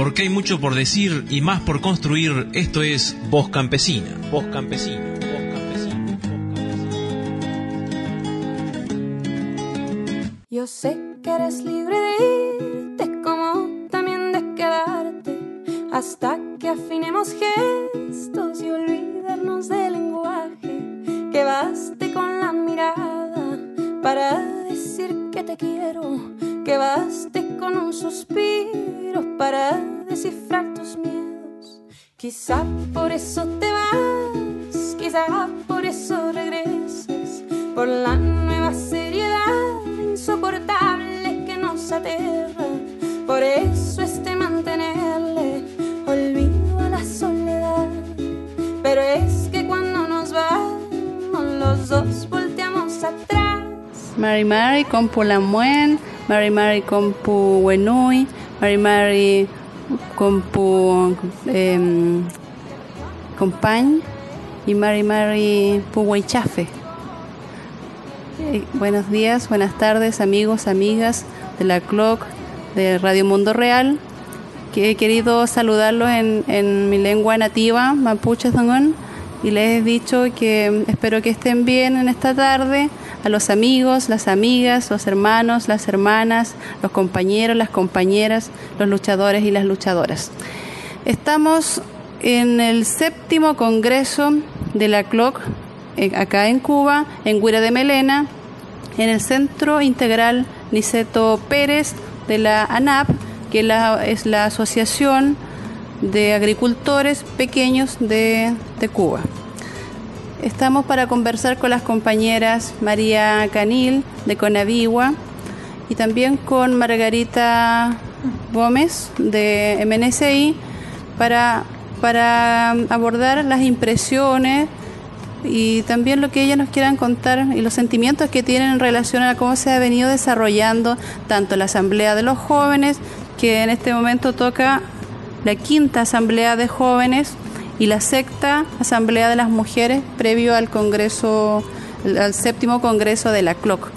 Porque hay mucho por decir y más por construir. Esto es Voz Campesina. Voz Campesina. Voz Campesina. Yo sé que eres libre de irte como también de quedarte hasta que afinemos gestos y olvidarnos del lenguaje que baste con la mirada para decir que te quiero que baste con un suspiro para descifrar tus miedos. Quizá por eso te vas, quizá por eso regresas, por la nueva seriedad insoportable que nos aterra. Por eso este mantenerle olvido a la soledad. Pero es que cuando nos vamos, los dos volteamos atrás. Mary Mary con Pulamuen Mary Mary Compu Wenui, Mary Mary Compu eh, Compañ y Mary Puhuaychafe. Eh, buenos días, buenas tardes amigos, amigas de la CLOC de Radio Mundo Real. Que he querido saludarlos en, en mi lengua nativa, mapuche y les he dicho que espero que estén bien en esta tarde a los amigos, las amigas, los hermanos, las hermanas, los compañeros, las compañeras, los luchadores y las luchadoras. Estamos en el séptimo congreso de la CLOC eh, acá en Cuba, en Guira de Melena, en el Centro Integral Niceto Pérez de la ANAP, que es la Asociación de Agricultores Pequeños de, de Cuba. Estamos para conversar con las compañeras María Canil de Conavigua y también con Margarita Gómez de MNCI para, para abordar las impresiones y también lo que ellas nos quieran contar y los sentimientos que tienen en relación a cómo se ha venido desarrollando tanto la Asamblea de los Jóvenes, que en este momento toca la quinta Asamblea de Jóvenes, y la sexta Asamblea de las Mujeres previo al Congreso, al séptimo Congreso de la CLOC.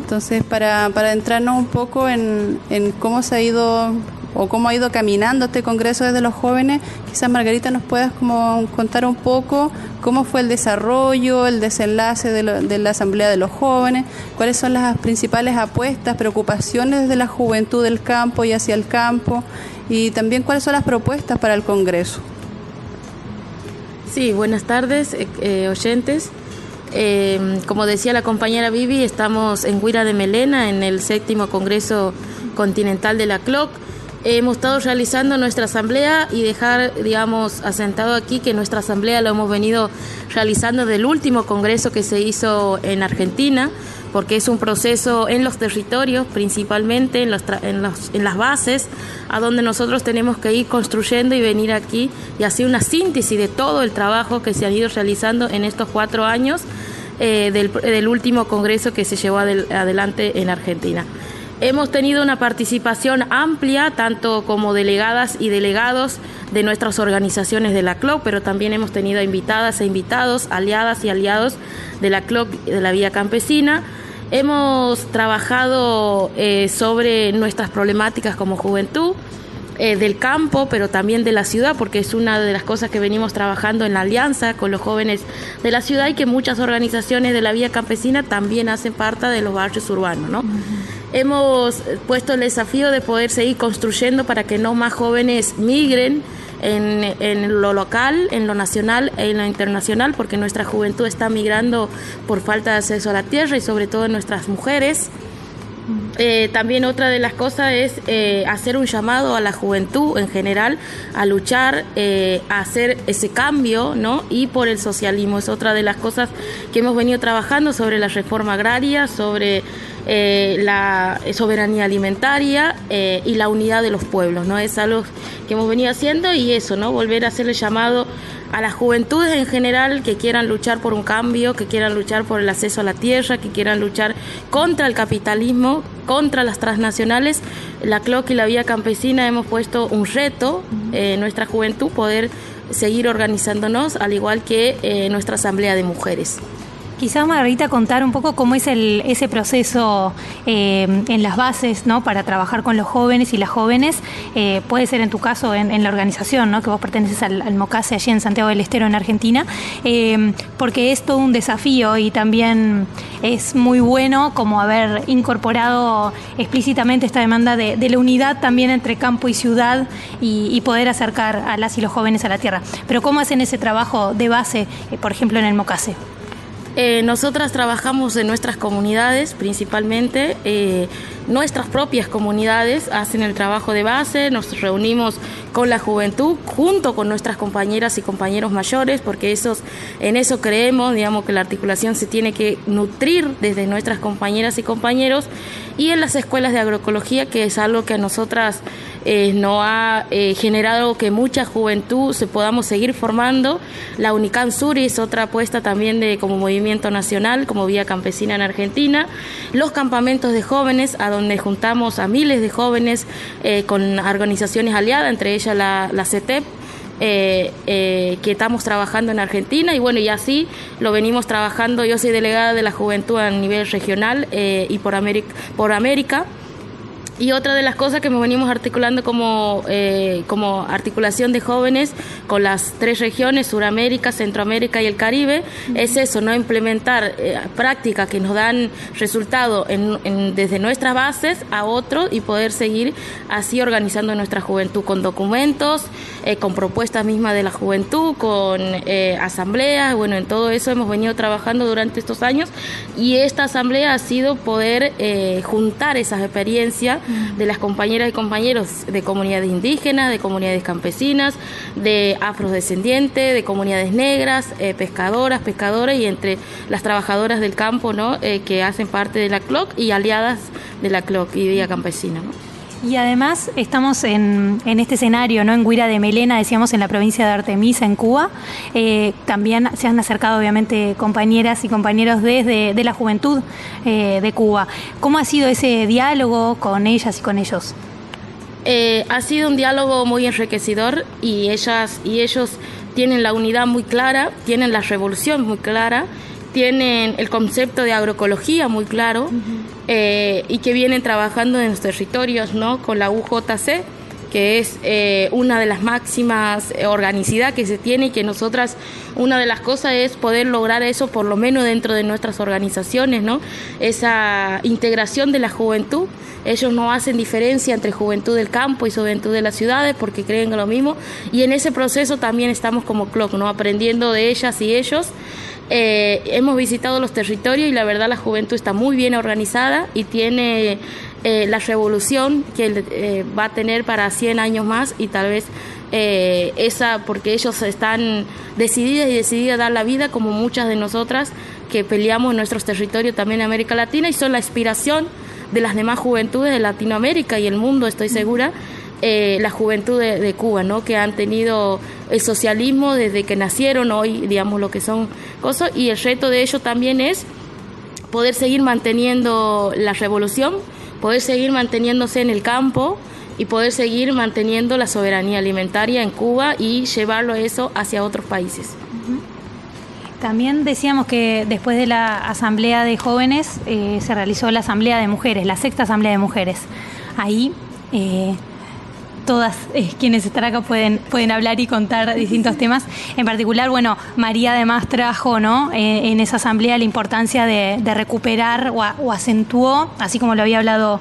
Entonces, para, para entrarnos un poco en, en cómo se ha ido o cómo ha ido caminando este Congreso desde los jóvenes, quizás Margarita nos puedas como contar un poco cómo fue el desarrollo, el desenlace de, de, la Asamblea de los Jóvenes, cuáles son las principales apuestas, preocupaciones desde la juventud del campo y hacia el campo, y también cuáles son las propuestas para el Congreso. Sí, buenas tardes, eh, eh, oyentes. Eh, como decía la compañera Vivi, estamos en Huira de Melena, en el séptimo Congreso Continental de la CLOC. Hemos estado realizando nuestra asamblea y dejar, digamos, asentado aquí que nuestra asamblea lo hemos venido realizando del último congreso que se hizo en Argentina, porque es un proceso en los territorios, principalmente en, los en, los, las bases, a donde nosotros tenemos que ir construyendo y venir aquí y hacer una síntesis de todo el trabajo que se ha ido realizando en estos cuatro años eh, del, último congreso que se llevó adel, adelante en Argentina. Hemos tenido una participación amplia, tanto como delegadas y delegados de nuestras organizaciones de la CLOC, pero también hemos tenido invitadas e invitados, aliadas y aliados de la CLOC de la Vía Campesina. Hemos trabajado eh, sobre nuestras problemáticas como juventud, eh, del campo, pero también de la ciudad, porque es una de las cosas que venimos trabajando en la alianza con los jóvenes de la ciudad y que muchas organizaciones de la vía campesina también hacen parte de los barrios urbanos, ¿no? Hemos puesto el desafío de poder seguir construyendo para que no más jóvenes migren en, en, lo local, en lo nacional e en lo internacional, porque nuestra juventud está migrando por falta de acceso a la tierra y sobre todo nuestras mujeres. Eh, también otra de las cosas es eh, hacer un llamado a la juventud en general a luchar, eh, a hacer ese cambio, ¿no? Y por el socialismo es otra de las cosas que hemos venido trabajando sobre la reforma agraria, sobre eh, la soberanía alimentaria eh, y la unidad de los pueblos, ¿no? Es algo que hemos venido haciendo y eso, ¿no? Volver a hacer el llamado a las juventudes en general que quieran luchar por un cambio, que quieran luchar por el acceso a la tierra, que quieran luchar contra el capitalismo, contra las transnacionales. La CLOC y la Vía Campesina hemos puesto un reto en nuestra juventud poder seguir organizándonos, al igual que eh, nuestra Asamblea de Mujeres. Quizás Margarita contar un poco cómo es ese proceso eh, en las bases, ¿no? Para trabajar con los jóvenes y las jóvenes. Eh, puede ser en tu caso en, la organización, ¿no? Que vos perteneces al, MOCASE allí en Santiago del Estero, en Argentina, eh, porque es todo un desafío y también es muy bueno como haber incorporado explícitamente esta demanda de, la unidad también entre campo y ciudad y, y, poder acercar a las y los jóvenes a la tierra. Pero ¿cómo hacen ese trabajo de base, por ejemplo, en el MOCASE? Eh, nosotras trabajamos en nuestras comunidades principalmente. Eh, nuestras propias comunidades hacen el trabajo de base, nos reunimos con la juventud junto con nuestras compañeras y compañeros mayores, porque esos, en eso creemos, digamos que la articulación se tiene que nutrir desde nuestras compañeras y compañeros y en las escuelas de agroecología, que es algo que a nosotras eh, nos ha eh, generado que mucha juventud se podamos seguir formando. La UNICAN Sur es otra apuesta también de como movimiento nacional, como vía campesina en Argentina. Los campamentos de jóvenes, a donde juntamos a miles de jóvenes eh, con organizaciones aliadas, entre ellas la, la CETEP, eh, que estamos trabajando en Argentina y bueno, y así lo venimos trabajando. Yo soy delegada de la juventud a nivel regional y por América. Por América y otra de las cosas que nos venimos articulando como, eh, como articulación de jóvenes con las tres regiones, Suramérica, Centroamérica y el Caribe, es eso, no implementar eh, prácticas que nos dan resultado en, desde nuestras bases a otros y poder seguir así organizando nuestra juventud con documentos, eh, con propuestas mismas de la juventud, con asambleas, bueno, en todo eso hemos venido trabajando durante estos años y esta asamblea ha sido poder juntar esas experiencias de las compañeras y compañeros de comunidades indígenas, de comunidades campesinas, de afrodescendientes, de comunidades negras, eh, pescadoras, pescadoras y entre las trabajadoras del campo ¿no? Eh, que hacen parte de la CLOC y aliadas de la CLOC y Día Campesina. Y además estamos en, este escenario, ¿no? En Guira de Melena, decíamos, en la provincia de Artemisa, en Cuba. Eh, también se han acercado, obviamente, compañeras y compañeros desde de la juventud eh, de Cuba. ¿Cómo ha sido ese diálogo con ellas y con ellos? Eh, ha sido un diálogo muy enriquecedor y ellas y ellos tienen la unidad muy clara, tienen la revolución muy clara tienen el concepto de agroecología muy claro eh, y que vienen trabajando en los territorios ¿no? con la UJC, que es eh, una de las máximas eh, organicidad que se tiene y que nosotras, una de las cosas es poder lograr eso por lo menos dentro de nuestras organizaciones, ¿no? esa integración de la juventud. Ellos no hacen diferencia entre juventud del campo y juventud de las ciudades porque creen lo mismo y en ese proceso también estamos como CLOC, ¿no? aprendiendo de ellas y ellos. Eh, hemos visitado los territorios y la verdad la juventud está muy bien organizada y tiene eh, la revolución que eh, va a tener para 100 años más y tal vez esa, porque ellos están decididas y decididas a dar la vida como muchas de nosotras que peleamos en nuestros territorios también en América Latina y son la inspiración de las demás juventudes de Latinoamérica y el mundo, estoy segura. Eh, la juventud de, Cuba, ¿no? que han tenido el socialismo desde que nacieron hoy, digamos, lo que son cosas, y el reto de ellos también es poder seguir manteniendo la revolución, poder seguir manteniéndose en el campo y poder seguir manteniendo la soberanía alimentaria en Cuba y llevarlo eso hacia otros países. También decíamos que después de la Asamblea de Jóvenes eh, se realizó la Asamblea de Mujeres, la sexta Asamblea de Mujeres. Ahí eh, todas eh, quienes están acá pueden, pueden hablar y contar distintos temas. En particular, bueno, María además trajo ¿no? Eh, en esa asamblea la importancia de, recuperar o, acentuó, así como lo había hablado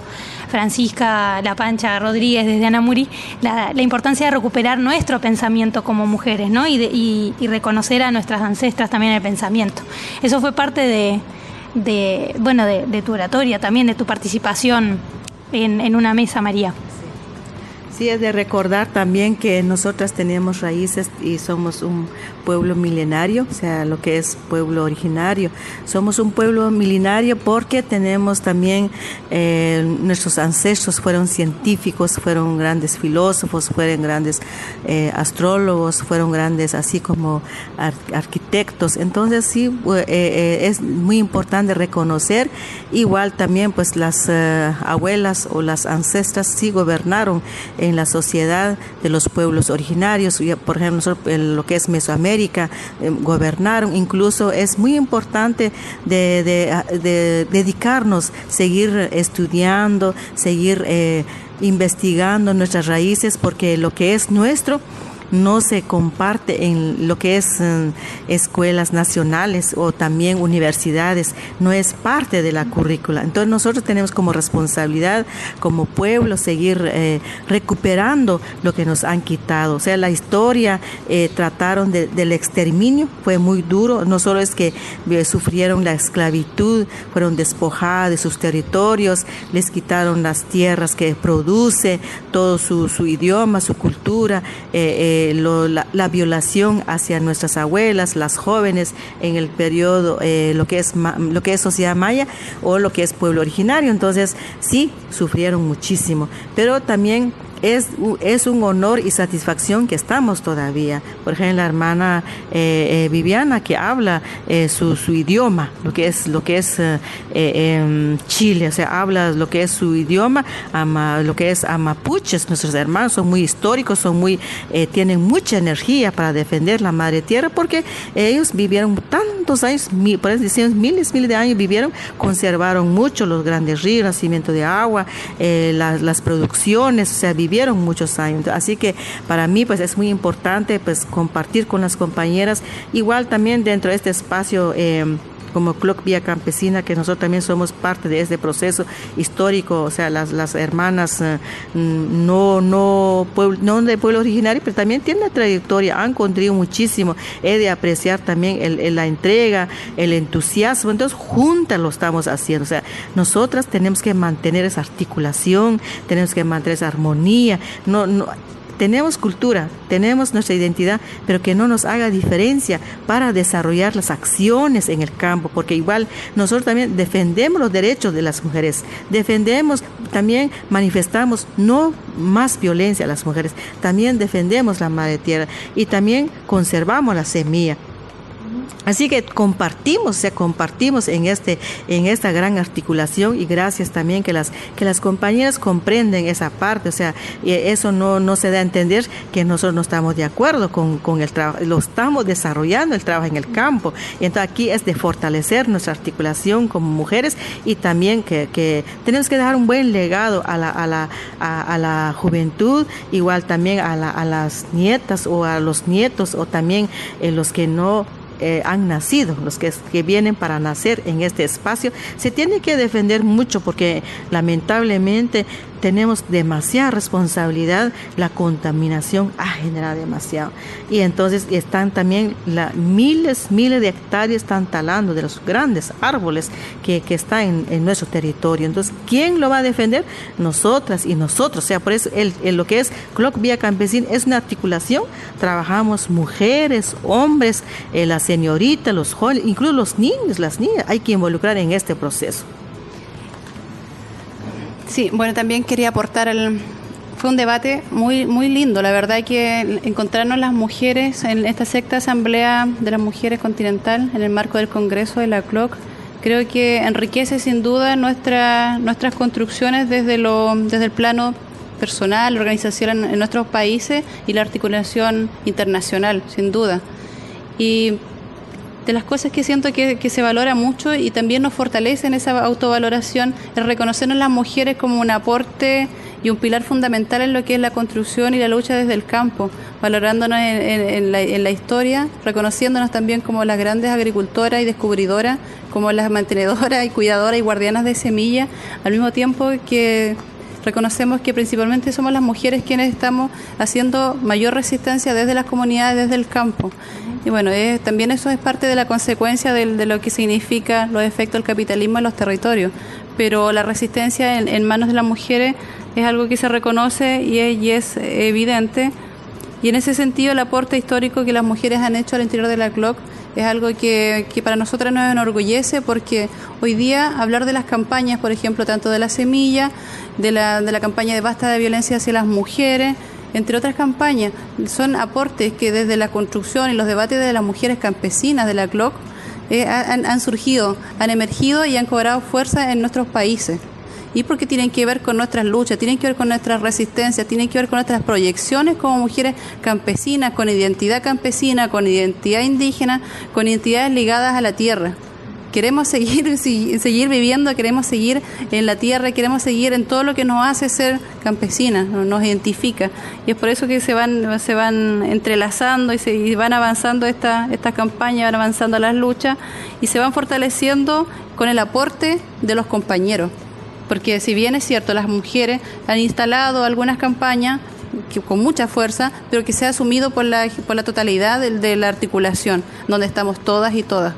Francisca La Pancha Rodríguez desde Anamuri, la, la importancia de recuperar nuestro pensamiento como mujeres ¿no? y, reconocer a nuestras ancestras también el pensamiento. Eso fue parte de, de bueno, de, tu oratoria también, de tu participación en, en una mesa, María. Sí, es de recordar también que nosotras tenemos raíces y somos un pueblo milenario, o sea, lo que es pueblo originario. Somos un pueblo milenario porque tenemos también, eh, nuestros ancestros fueron científicos, fueron grandes filósofos, fueron grandes eh, astrólogos, fueron grandes así como arquitectos Entonces sí, eh, eh, es muy importante reconocer, igual también pues las eh, abuelas o las ancestras sí gobernaron en la sociedad de los pueblos originarios, por ejemplo, lo que es Mesoamérica, gobernaron, incluso es muy importante de, de dedicarnos, seguir estudiando, seguir investigando nuestras raíces, porque lo que es nuestro, no se comparte en lo que es eh, escuelas nacionales o también universidades, no es parte de la currícula. Entonces nosotros tenemos como responsabilidad, como pueblo, seguir eh, recuperando lo que nos han quitado. O sea, la historia eh, trataron del exterminio, fue muy duro, no solo es que sufrieron la esclavitud, fueron despojados de sus territorios, les quitaron las tierras que produce, todo su, idioma, su cultura. Eh, la, violación hacia nuestras abuelas, las jóvenes en el periodo, eh, lo, que es, lo que es sociedad maya o lo que es pueblo originario. Entonces, sí, sufrieron muchísimo, pero también es, es un honor y satisfacción que estamos todavía. Por ejemplo, la hermana eh, eh, Viviana que habla eh, su, su, idioma, lo que es, lo que es em, Chile, o sea, habla lo que es su idioma, lo que es amapuches. Nuestros hermanos son muy históricos, son muy, tienen mucha energía para defender la madre tierra porque ellos vivieron tantos años, por eso decimos miles, miles de años vivieron, conservaron mucho los grandes ríos, nacimiento de agua, las, las producciones, o sea, vivieron muchos años. Así que para mí pues es muy importante pues compartir con las compañeras, igual también dentro de este espacio. Eh, como Clock Vía Campesina, que nosotros también somos parte de este proceso histórico, o sea, las, las hermanas eh, no, no, no de pueblo originario, pero también tienen una trayectoria, han contribuido muchísimo, he de apreciar también la entrega, el entusiasmo, entonces juntas lo estamos haciendo, o sea, nosotras tenemos que mantener esa articulación, tenemos que mantener esa armonía, no tenemos cultura, tenemos nuestra identidad, pero que no nos haga diferencia para desarrollar las acciones en el campo, porque igual nosotros también defendemos los derechos de las mujeres, defendemos, también manifestamos no más violencia a las mujeres, también defendemos la madre tierra y también conservamos la semilla. Así que compartimos, o sea, compartimos en este, en esta gran articulación y gracias también que las, que las compañeras comprenden esa parte, o sea, eso no, no se da a entender que nosotros no estamos de acuerdo con, con el trabajo, lo estamos desarrollando el trabajo en el campo. Y entonces aquí es de fortalecer nuestra articulación como mujeres y también que, que tenemos que dejar un buen legado a la, a la, a, la juventud, igual también a, la, a las nietas o a los nietos o también en eh, los que no eh, han nacido, los que, que, vienen para nacer en este espacio, se tiene que defender mucho porque lamentablemente tenemos demasiada responsabilidad, la contaminación ha generado demasiado. Y entonces están también la, miles, miles de hectáreas están talando de los grandes árboles que, que están en, nuestro territorio. Entonces, ¿quién lo va a defender? Nosotras y nosotros. O sea, por eso el, lo que es Clock Vía Campesina es una articulación. Trabajamos mujeres, hombres, eh, las señoritas, los jóvenes, incluso los niños, las niñas. Hay que involucrar en este proceso. Sí, bueno, también quería aportar el, fue un debate muy muy lindo, la verdad que encontrarnos las mujeres en esta sexta asamblea de las mujeres continental en el marco del Congreso de la CLOC creo que enriquece sin duda nuestra, nuestras construcciones desde lo desde el plano personal, organización en, en nuestros países y la articulación internacional, sin duda. Y de las cosas que siento que, se valora mucho y también nos fortalece en esa autovaloración es reconocernos las mujeres como un aporte y un pilar fundamental en lo que es la construcción y la lucha desde el campo, valorándonos en la, historia, reconociéndonos también como las grandes agricultoras y descubridoras, como las mantenedoras y cuidadoras y guardianas de semillas, al mismo tiempo que reconocemos que principalmente somos las mujeres quienes estamos haciendo mayor resistencia desde las comunidades, desde el campo. Y bueno, también eso es parte de la consecuencia de, lo que significa los efectos del capitalismo en los territorios. Pero la resistencia en, manos de las mujeres es algo que se reconoce y es, evidente. Y en ese sentido el aporte histórico que las mujeres han hecho al interior de la CLOC es algo que, que, para nosotras nos enorgullece porque hoy día hablar de las campañas, por ejemplo, tanto de la semilla, de la, de la campaña de basta de violencia hacia las mujeres, entre otras campañas. Son aportes que desde la construcción y los debates de las mujeres campesinas de la CLOC eh, han, han surgido, han emergido y han cobrado fuerza en nuestros países y porque tienen que ver con nuestras luchas, tienen que ver con nuestras resistencias, tienen que ver con nuestras proyecciones como mujeres campesinas, con identidad campesina, con identidad indígena, con identidades ligadas a la tierra. Queremos seguir, seguir viviendo, queremos seguir en la tierra, queremos seguir en todo lo que nos hace ser campesinas, nos identifica. Y es por eso que se van, se van entrelazando y, se, van avanzando estas esta campañas, van avanzando las luchas y se van fortaleciendo con el aporte de los compañeros porque si bien es cierto, las mujeres han instalado algunas campañas con mucha fuerza, pero que se ha asumido por la, por la totalidad de, la articulación, donde estamos todas y todas,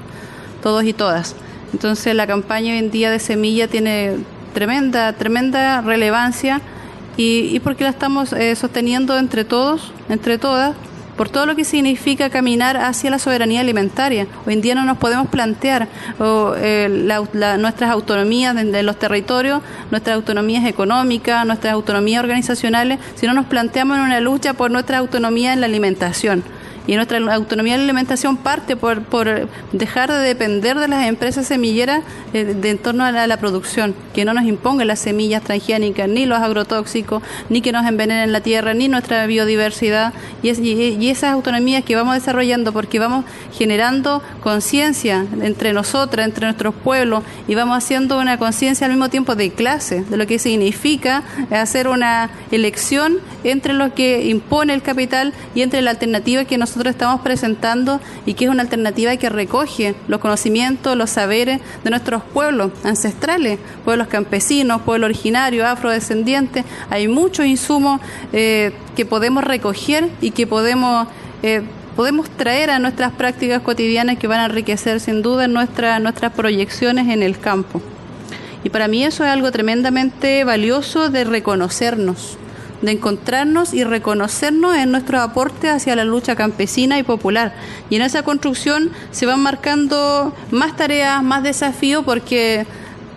todos y todas. Entonces la campaña hoy en día de semilla tiene tremenda, tremenda relevancia y, y porque la estamos eh, sosteniendo entre todos, entre todas, por todo lo que significa caminar hacia la soberanía alimentaria. Hoy en día no nos podemos plantear eh, nuestras autonomías de, los territorios, nuestras autonomías económicas, nuestras autonomías organizacionales, si no nos planteamos en una lucha por nuestra autonomía en la alimentación. Y nuestra autonomía de la alimentación parte por, por dejar de depender de las empresas semilleras eh, de, en torno a la, producción, que no nos impongan las semillas transgénicas, ni los agrotóxicos, ni que nos envenenen la tierra, ni nuestra biodiversidad. Y, y, esas autonomías que vamos desarrollando porque vamos generando conciencia entre nosotras, entre nuestros pueblos, y vamos haciendo una conciencia al mismo tiempo de clase, de lo que significa hacer una elección entre lo que impone el capital y entre la alternativa que nosotros estamos presentando y que es una alternativa que recoge los conocimientos, los saberes de nuestros pueblos ancestrales, pueblos campesinos, pueblos originarios, afrodescendientes. Hay muchos insumos eh, que podemos recoger y que podemos... Eh, podemos traer a nuestras prácticas cotidianas que van a enriquecer sin duda nuestra, nuestras proyecciones en el campo. Y para mí eso es algo tremendamente valioso de reconocernos de encontrarnos y reconocernos en nuestro aporte hacia la lucha campesina y popular. Y en esa construcción se van marcando más tareas, más desafíos, porque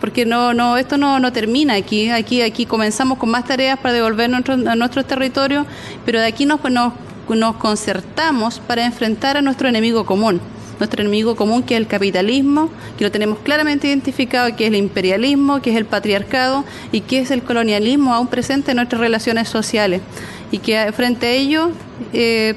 porque no, no, esto no, no termina aquí, aquí, aquí comenzamos con más tareas para devolver a nuestros territorios, pero de aquí nos, nos, nos concertamos para enfrentar a nuestro enemigo común nuestro enemigo común, que es el capitalismo, que lo tenemos claramente identificado, que es el imperialismo, que es el patriarcado y que es el colonialismo aún presente en nuestras relaciones sociales. Y que frente a ello, eh,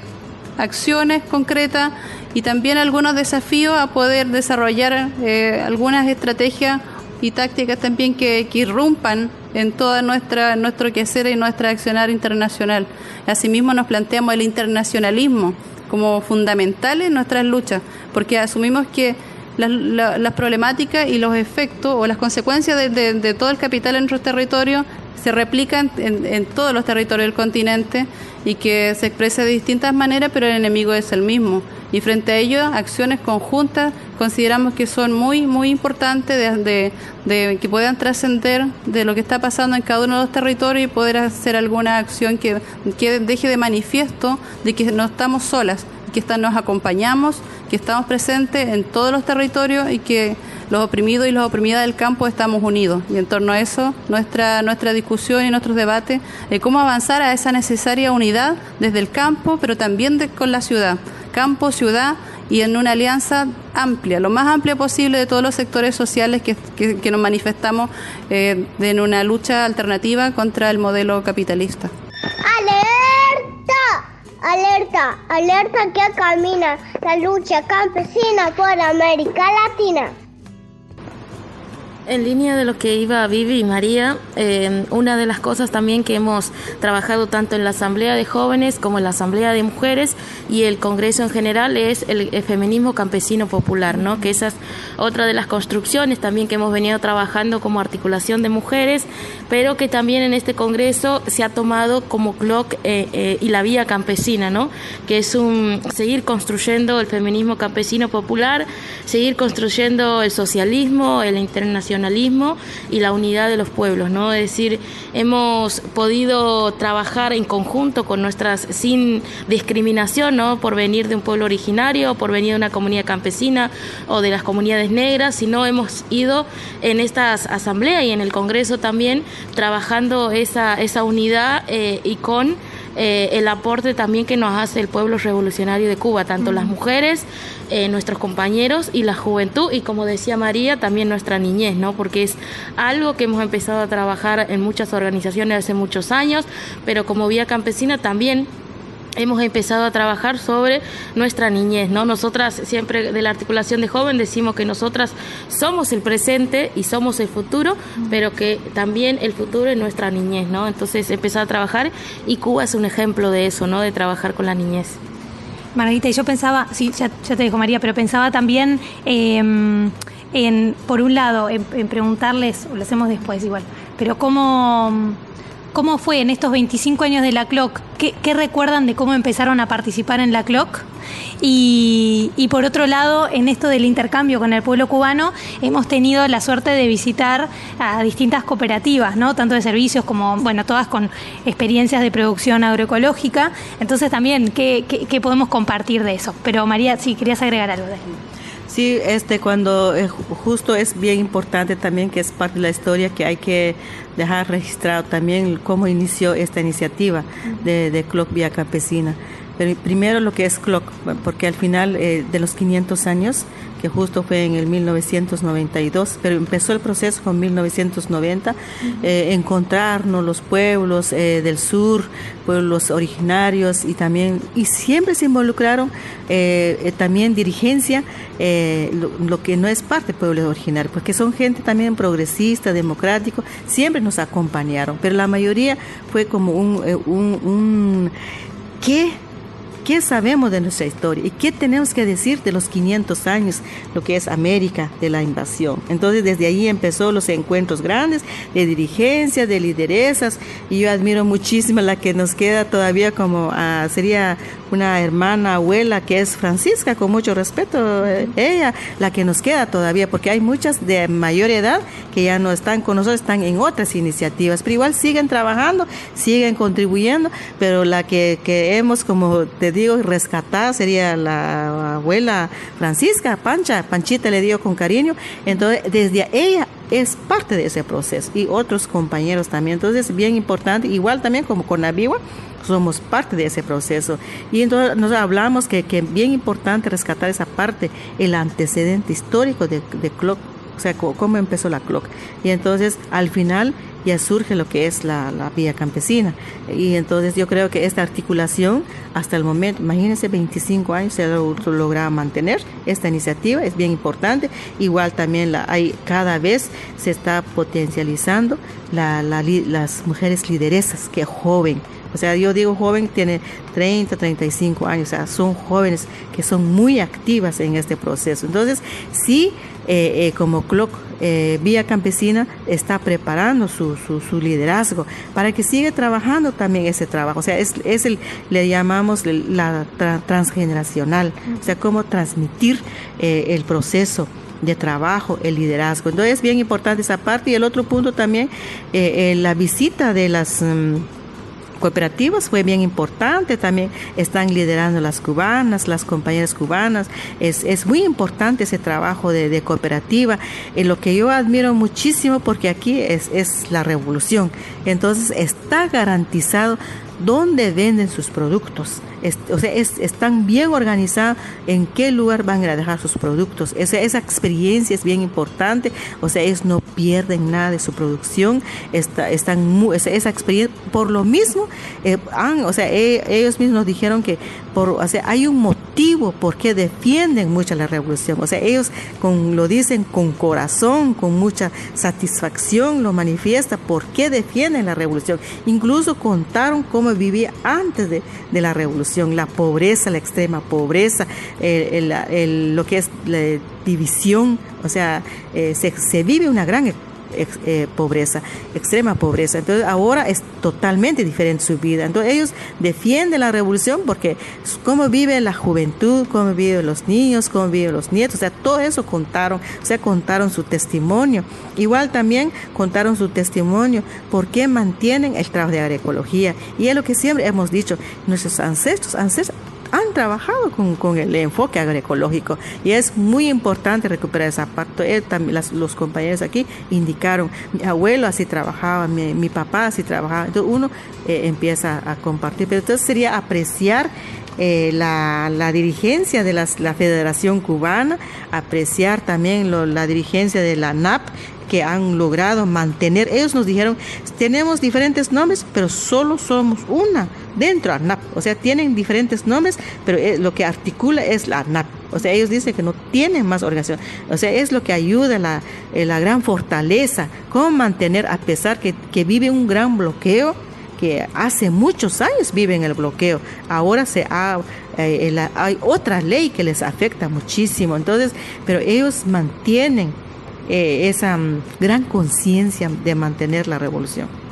acciones concretas y también algunos desafíos a poder desarrollar eh, algunas estrategias y tácticas también que, irrumpan en toda nuestra nuestro quehacer y nuestra accionar internacional. Asimismo nos planteamos el internacionalismo como fundamental en nuestras luchas, porque asumimos que las, problemáticas y los efectos o las consecuencias de, todo el capital en nuestros territorios se replican en, todos los territorios del continente y que se expresa de distintas maneras, pero el enemigo es el mismo. Y frente a ello, acciones conjuntas consideramos que son muy, muy importantes de, de que puedan trascender de lo que está pasando en cada uno de los territorios y poder hacer alguna acción que, que deje de manifiesto de que no estamos solas, que nos acompañamos, que estamos presentes en todos los territorios y que los oprimidos y las oprimidas del campo estamos unidos. Y en torno a eso, nuestra, nuestra discusión y nuestros debates de cómo avanzar a esa necesaria unidad desde el campo, pero también con la ciudad. Campo, ciudad y en una alianza amplia, lo más amplia posible de todos los sectores sociales que, que, nos manifestamos eh, en una lucha alternativa contra el modelo capitalista. Alerta, alerta que camina la lucha campesina por América Latina. En línea de lo que iba Vivi y María, eh, una de las cosas también que hemos trabajado tanto en la Asamblea de Jóvenes como en la Asamblea de Mujeres y el Congreso en general es el, feminismo campesino popular, ¿no? Que esa es otra de las construcciones también que hemos venido trabajando como articulación de mujeres, pero que también en este Congreso se ha tomado como CLOC eh, eh, y la vía campesina, ¿no? Que es un seguir construyendo el feminismo campesino popular, seguir construyendo el socialismo, el internacional y la unidad de los pueblos, ¿no? Es decir, hemos podido trabajar en conjunto con nuestras, sin discriminación, ¿no? Por venir de un pueblo originario, por venir de una comunidad campesina o de las comunidades negras, sino hemos ido en estas asambleas y en el Congreso también trabajando esa, esa unidad eh, y con eh, el aporte también que nos hace el pueblo revolucionario de Cuba, tanto las mujeres, eh, nuestros compañeros y la juventud, y como decía María, también nuestra niñez, ¿no? Porque es algo que hemos empezado a trabajar en muchas organizaciones hace muchos años, pero como Vía Campesina también hemos empezado a trabajar sobre nuestra niñez, ¿no? Nosotras siempre de la articulación de joven decimos que nosotras somos el presente y somos el futuro, pero que también el futuro es nuestra niñez, ¿no? Entonces empezar a trabajar y Cuba es un ejemplo de eso, ¿no? De trabajar con la niñez. Margarita, y yo pensaba, sí, ya, te dijo María, pero pensaba también em, en, por un lado, en, en preguntarles, lo hacemos después igual, pero cómo ¿Cómo fue en estos 25 años de la CLOC? ¿Qué, recuerdan de cómo empezaron a participar en la CLOC? Y, por otro lado, en esto del intercambio con el pueblo cubano, hemos tenido la suerte de visitar a distintas cooperativas, ¿no? Tanto de servicios como, bueno, todas con experiencias de producción agroecológica. Entonces también, ¿qué, qué podemos compartir de eso? Pero María, sí, querías agregar algo de Sí, este, cuando eh, justo es bien importante también que es parte de la historia que hay que dejar registrado también cómo inició esta iniciativa de, de Clock Vía Campesina. Pero primero lo que es Clock, porque al final eh, de los 500 años que justo fue en el 1992, pero empezó el proceso con 1990, eh, encontrarnos los pueblos eh, del sur, pueblos originarios y también, y siempre se involucraron eh, también dirigencia, lo, que no es parte del pueblo originario, porque son gente también progresista, democrático, siempre nos acompañaron, pero la mayoría fue como un, un, un ¿qué? ¿Qué sabemos de nuestra historia? ¿Y qué tenemos que decir de los 500 años, lo que es América de la invasión? Entonces, desde ahí empezó los encuentros grandes de dirigencia, de lideresas, y yo admiro muchísimo la que nos queda todavía como ah, sería una hermana, abuela, que es Francisca, con mucho respeto, eh, ella, la que nos queda todavía, porque hay muchas de mayor edad que ya no están con nosotros, están en otras iniciativas, pero igual siguen trabajando, siguen contribuyendo, pero la que, que hemos, como te digo, rescatada sería la abuela Francisca, Pancha, Panchita le dio con cariño, entonces desde ella es parte de ese proceso y otros compañeros también. Entonces es bien importante, igual también como con la Viva, somos parte de ese proceso. Y entonces nos hablamos que es bien importante rescatar esa parte, el antecedente histórico de, de Clock, o sea, cómo empezó la Clock. Y entonces al final ya surge lo que es la, la, vía campesina. Y entonces yo creo que esta articulación, hasta el momento, imagínense, 25 años se ha logrado mantener esta iniciativa, es bien importante. Igual también la, hay, cada vez se está potencializando la, las mujeres lideresas, que joven. O sea, yo digo joven, tiene 30, 35 años, o sea, son jóvenes que son muy activas en este proceso. Entonces, sí, eh, eh, como CLOC eh, Vía Campesina está preparando su, su, liderazgo para que siga trabajando también ese trabajo. O sea, es, es el, le llamamos la transgeneracional, o sea, cómo transmitir el proceso de trabajo, el liderazgo. Entonces es bien importante esa parte. Y el otro punto también, la visita de las... Mm, cooperativas fue bien importante, también están liderando las cubanas, las compañeras cubanas, es, es muy importante ese trabajo de, cooperativa, y lo que yo admiro muchísimo porque aquí es, es la revolución, entonces está garantizado dónde venden sus productos. o sea, están bien organizados en qué lugar van a dejar sus productos. Esa, experiencia es bien importante. O sea, ellos no pierden nada de su producción. Está, están muy, esa, experiencia, por lo mismo, eh, o sea, e, ellos mismos dijeron que por, o sea, hay un motivo por qué defienden mucho la revolución. O sea, ellos con, lo dicen con corazón, con mucha satisfacción, lo manifiesta por qué defienden la revolución. Incluso contaron cómo vivía antes de, la revolución, la pobreza, la extrema pobreza, lo que es la división, o sea, eh, se vive una gran eh, pobreza, extrema pobreza. Entonces ahora es totalmente diferente su vida. Entonces ellos defienden la revolución porque cómo vive la juventud, cómo viven los niños, cómo viven los nietos, o sea, todo eso contaron, o sea, contaron su testimonio. Igual también contaron su testimonio, por qué mantienen el trabajo de agroecología. Y es lo que siempre hemos dicho, nuestros ancestros, ancestros han trabajado con, con el enfoque agroecológico y es muy importante recuperar esa parte. también los compañeros aquí indicaron, mi abuelo así trabajaba, mi, mi papá así trabajaba, entonces uno eh, empieza a compartir, pero entonces sería apreciar eh, la, la, dirigencia de las, la Federación Cubana, apreciar también lo, la dirigencia de la NAP que han logrado mantener. Ellos nos dijeron, tenemos diferentes nombres, pero solo somos una dentro de NAP. O sea, tienen diferentes nombres, pero eh, lo que articula es la NAP. O sea, ellos dicen que no tienen más organización. O sea, es lo que ayuda la, eh, la gran fortaleza, cómo mantener, a pesar que, que vive un gran bloqueo, que hace muchos años viven el bloqueo. Ahora se ha, eh, hay otra ley que les afecta muchísimo. Entonces, pero ellos mantienen esa mm, gran conciencia de mantener la revolución.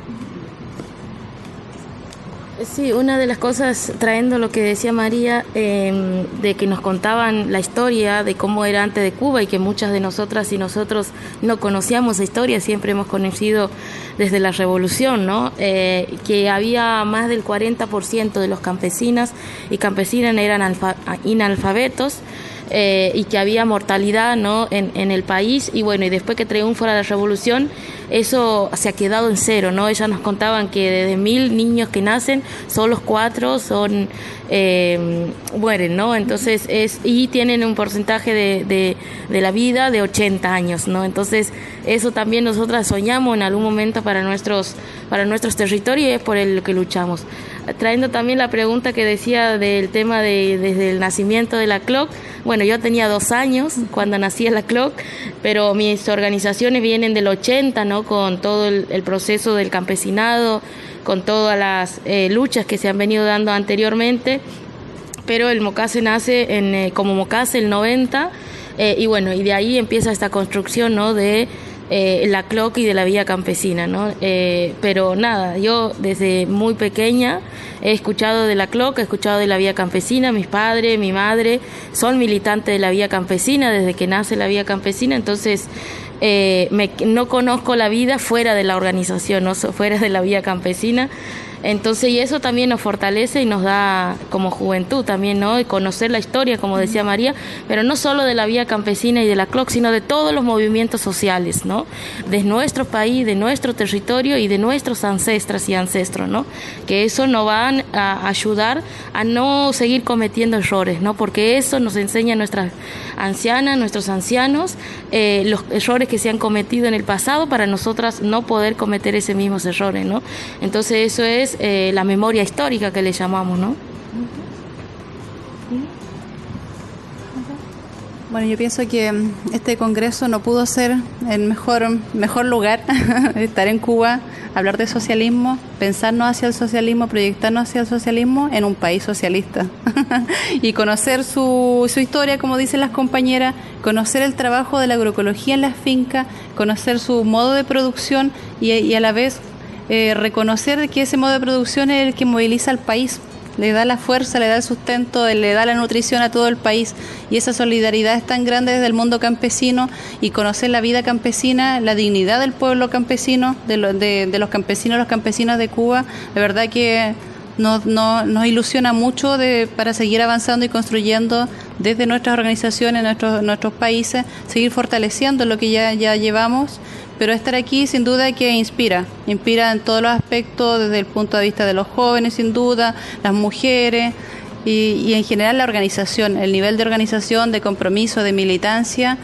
Sí, una de las cosas, trayendo lo que decía María, em, de que nos contaban la historia de cómo era antes de Cuba y que muchas de nosotras y nosotros no conocíamos esa historia, siempre hemos conocido desde la revolución, ¿no? Eh, que había más del 40% de los campesinas y campesinas eran analfabetos. Eh, y que había mortalidad ¿no? En, en, el país. Y bueno y después que triunfó la revolución eso se ha quedado en cero no ellas nos contaban que de mil niños que nacen solo cuatro son eh, mueren no entonces es y tienen un porcentaje de, de, de, la vida de 80 años no entonces eso también nosotras soñamos en algún momento para nuestros para nuestros territorios y es por el que luchamos trayendo también la pregunta que decía del tema de desde el nacimiento de la CLOC. Bueno, yo tenía dos años cuando nací la CLOC, pero mis organizaciones vienen del 80, ¿no? Con todo el, proceso del campesinado, con todas las eh, luchas que se han venido dando anteriormente. Pero el Mocase nace en, eh, como Mocase el 90, eh, y bueno, y de ahí empieza esta construcción, ¿no? De eh, la CLOC y de la vía campesina, ¿no? Eh, pero nada, yo desde muy pequeña he escuchado de la CLOC, he escuchado de la vía campesina, mis padres, mi madre son militantes de la vía campesina desde que nace la vía campesina, entonces eh, no conozco la vida fuera de la organización, no fuera de la vía campesina. Entonces, y eso también nos fortalece y nos da como juventud también, ¿no? Y conocer la historia, como decía María, pero no solo de la vía campesina y de la CLOC, sino de todos los movimientos sociales, ¿no? De nuestro país, de nuestro territorio y de nuestros ancestras y ancestros, ¿no? Que eso nos va a ayudar a no seguir cometiendo errores, ¿no? Porque eso nos enseña a nuestras ancianas, nuestros ancianos, eh, los errores que se han cometido en el pasado para nosotras no poder cometer ese mismos errores, ¿no? Entonces eso es eh, la memoria histórica que le llamamos, ¿no? Bueno, yo pienso que mm, este congreso no pudo ser el mejor, mejor lugar, estar en Cuba, hablar de socialismo, pensarnos hacia el socialismo, proyectarnos hacia el socialismo en un país socialista. Y conocer su, su historia, como dicen las compañeras, conocer el trabajo de la agroecología en las fincas, conocer su modo de producción y, y a la vez eh, reconocer que ese modo de producción es el que moviliza al país, le da la fuerza, le da el sustento, le da la nutrición a todo el país. Y esa solidaridad es tan grande desde el mundo campesino y conocer la vida campesina, la dignidad del pueblo campesino, de, de, los campesinos, los campesinos de Cuba, de verdad que nos, nos ilusiona mucho de, para seguir avanzando y construyendo desde nuestras organizaciones, nuestros, nuestros países, seguir fortaleciendo lo que ya, ya llevamos pero estar aquí sin duda que inspira, inspira en todos los aspectos, desde el punto de vista de los jóvenes sin duda, las mujeres y, y en general la organización, el nivel de organización, de compromiso, de militancia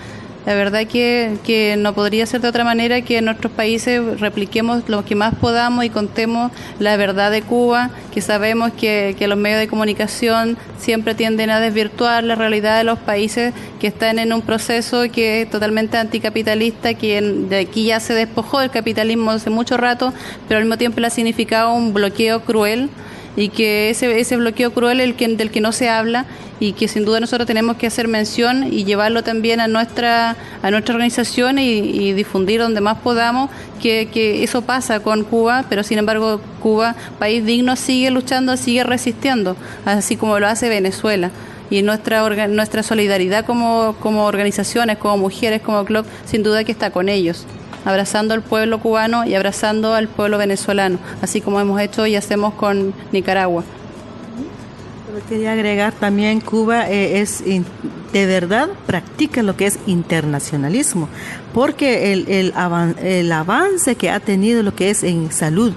la verdad que, que no podría ser de otra manera que en nuestros países repliquemos lo que más podamos y contemos la verdad de Cuba, que sabemos que, que los medios de comunicación siempre tienden a desvirtuar la realidad de los países que están en un proceso que es totalmente anticapitalista, que de aquí ya se despojó del capitalismo hace mucho rato, pero al mismo tiempo le ha significado un bloqueo cruel y que ese, ese bloqueo cruel el que, del que no se habla y que sin duda nosotros tenemos que hacer mención y llevarlo también a nuestra, a nuestra organización y, difundir donde más podamos que, que, eso pasa con Cuba, pero sin embargo Cuba, país digno, sigue luchando, sigue resistiendo, así como lo hace Venezuela. Y nuestra nuestra solidaridad como, como organizaciones, como mujeres, como club, sin duda que está con ellos abrazando al pueblo cubano y abrazando al pueblo venezolano, así como hemos hecho y hacemos con Nicaragua. Quería agregar también Cuba eh, es de verdad practica lo que es internacionalismo, porque el, el, el, avance que ha tenido lo que es en salud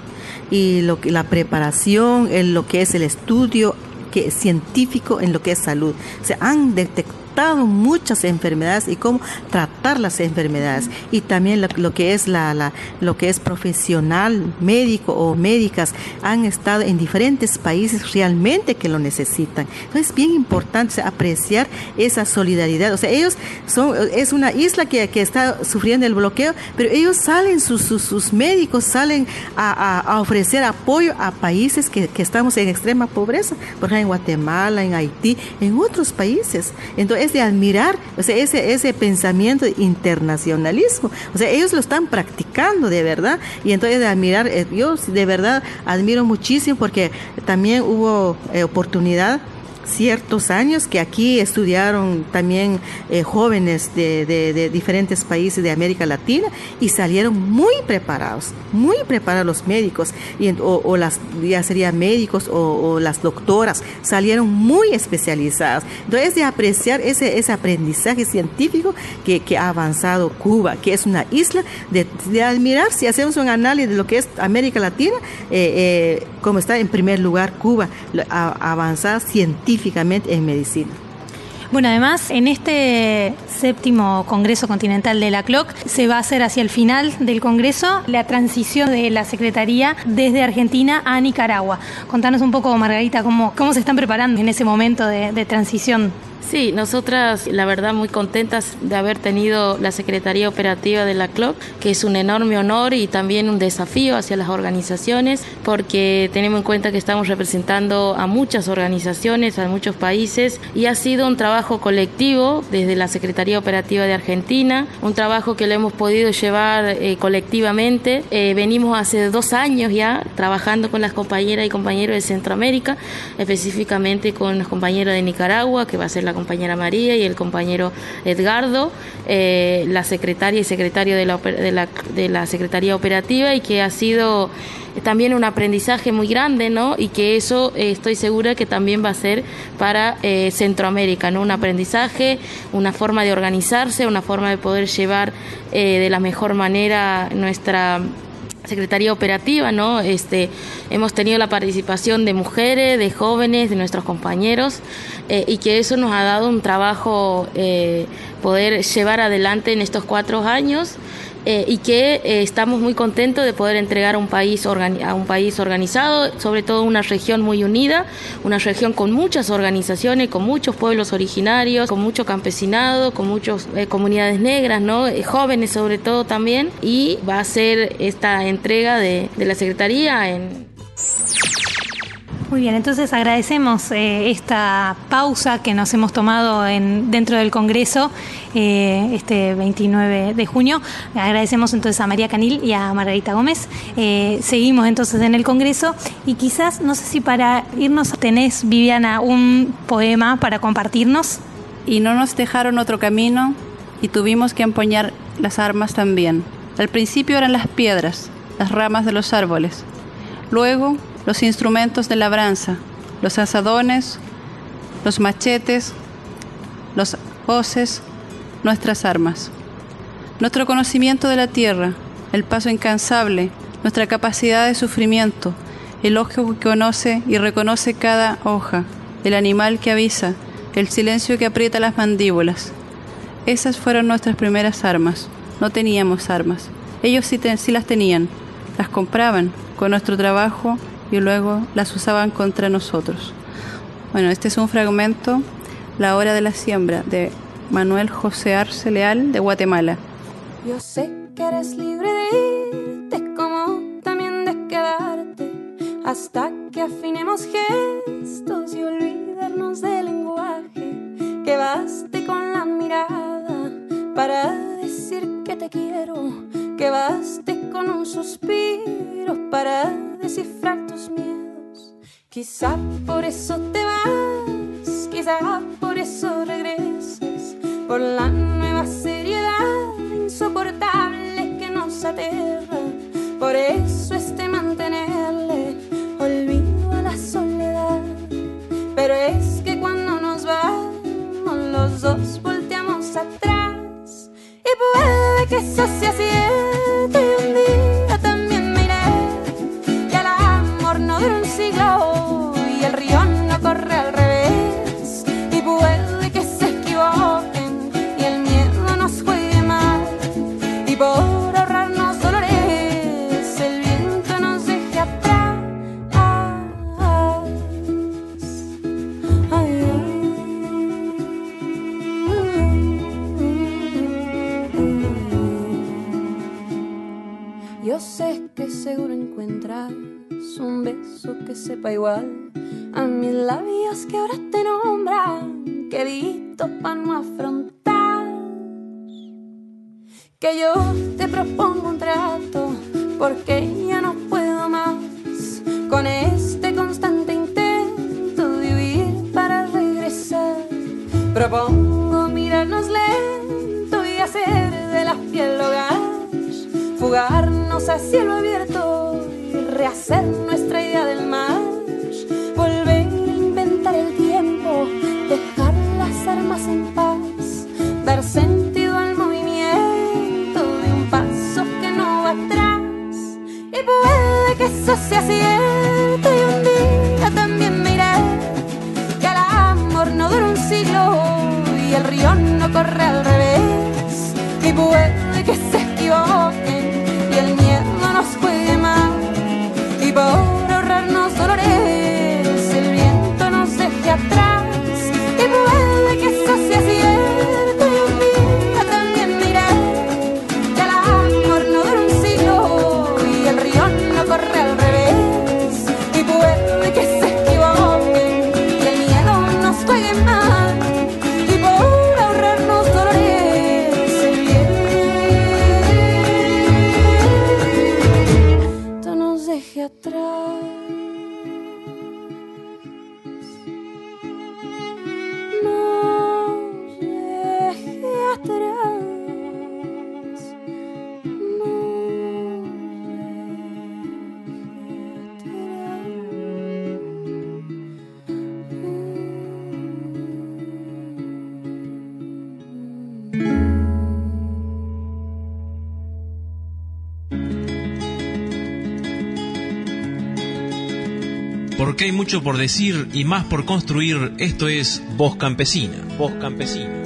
y lo que, la preparación, en lo que es el estudio que, científico en lo que es salud, se han detectado muchas enfermedades y cómo tratar las enfermedades. Y también lo, que es la, lo que es profesional médico o médicas han estado en diferentes países realmente que lo necesitan. Entonces es bien importante apreciar esa solidaridad. O sea ellos son es una isla que, que está sufriendo el bloqueo pero ellos salen sus, sus, médicos salen a, a, ofrecer apoyo a países que, que estamos en extrema pobreza. Por ejemplo en Guatemala en Haití en otros países. Entonces es de admirar ese, ese pensamiento de internacionalismo. O sea, ellos lo están practicando de verdad. Y entonces de admirar, eh, yo de verdad admiro muchísimo porque también hubo eh, oportunidad ciertos años que aquí estudiaron también eh, jóvenes de, diferentes países de América Latina y salieron muy preparados, muy preparados los médicos, y, o, las, ya serían médicos o, las doctoras, salieron muy especializadas. Entonces, de apreciar ese, ese aprendizaje científico que, ha avanzado Cuba, que es una isla, de, de, admirar, si hacemos un análisis de lo que es América Latina, eh, eh, como está en primer lugar Cuba, avanzada científica en medicina. Bueno, además, en este séptimo Congreso Continental de la CLOC se va a hacer hacia el final del Congreso la transición de la Secretaría desde Argentina a Nicaragua. Contanos un poco, Margarita, cómo, cómo se están preparando en ese momento de transición. Sí, nosotras la verdad muy contentas de haber tenido la Secretaría Operativa de la CLOC, que es un enorme honor y también un desafío hacia las organizaciones, porque tenemos en cuenta que estamos representando a muchas organizaciones, a muchos países, y ha sido un trabajo colectivo desde la Secretaría Operativa de Argentina, un trabajo que lo hemos podido llevar eh, colectivamente. Eh, venimos hace dos años ya trabajando con las compañeras y compañeros de Centroamérica, específicamente con los compañeros de Nicaragua, que va a ser la compañera María y el compañero Edgardo, eh, la secretaria y secretario de la, de, la, de la Secretaría Operativa y que ha sido también un aprendizaje muy grande, ¿no? Y que eso eh, estoy segura que también va a ser para eh, Centroamérica, ¿no? Un aprendizaje, una forma de organizarse, una forma de poder llevar de la mejor manera nuestra Secretaría Operativa, ¿no? Este, hemos tenido la participación de mujeres, de jóvenes, de nuestros compañeros, eh, y que eso nos ha dado un trabajo eh, poder llevar adelante en estos cuatro años eh, y que eh, estamos muy contentos de poder entregar a un país a un país organizado, sobre todo una región muy unida, una región con muchas organizaciones, con muchos pueblos originarios, con mucho campesinado, con muchas eh, comunidades negras, ¿no? jóvenes sobre todo también, y va a ser esta entrega de, de la Secretaría en muy bien, entonces agradecemos eh, esta pausa que nos hemos tomado en, dentro del Congreso eh, este 29 de junio. Agradecemos entonces a María Canil y a Margarita Gómez. Eh, seguimos entonces en el Congreso y quizás, no sé si para irnos tenés, Viviana, un poema para compartirnos. Y no nos dejaron otro camino y tuvimos que empuñar las armas también. Al principio eran las piedras, las ramas de los árboles. Luego los instrumentos de labranza, los asadones, los machetes, los hoces, nuestras armas. Nuestro conocimiento de la tierra, el paso incansable, nuestra capacidad de sufrimiento, el ojo que conoce y reconoce cada hoja, el animal que avisa, el silencio que aprieta las mandíbulas. Esas fueron nuestras primeras armas. No teníamos armas. Ellos sí, sí las tenían. Las compraban con nuestro trabajo y luego las usaban contra nosotros. Bueno, este es un fragmento, La hora de la siembra, de Manuel José Arce Leal, de Guatemala. Yo sé que eres libre de irte como también de quedarte hasta que afinemos gestos Quizá por eso te vas, quizá por eso regresas, por la un beso que sepa igual a mis labios que ahora te nombran, queridos para no afrontar. Que yo te propongo un trato porque ya no puedo más con este constante intento de huir para regresar. Propongo mirarnos lento y hacer de la piel hogar, fugarnos a cielo abierto y rehacer nuestra idea del mar, volver a inventar el tiempo, dejar las armas en paz, dar sentido al movimiento de un paso que no va atrás. Y puede que eso sea cierto y un día también me iré, que el amor no dura un siglo y el río no corre al revés. Y puede que se el way, my people. Mucho por decir y más por construir, esto es Voz Campesina. Voz Campesina.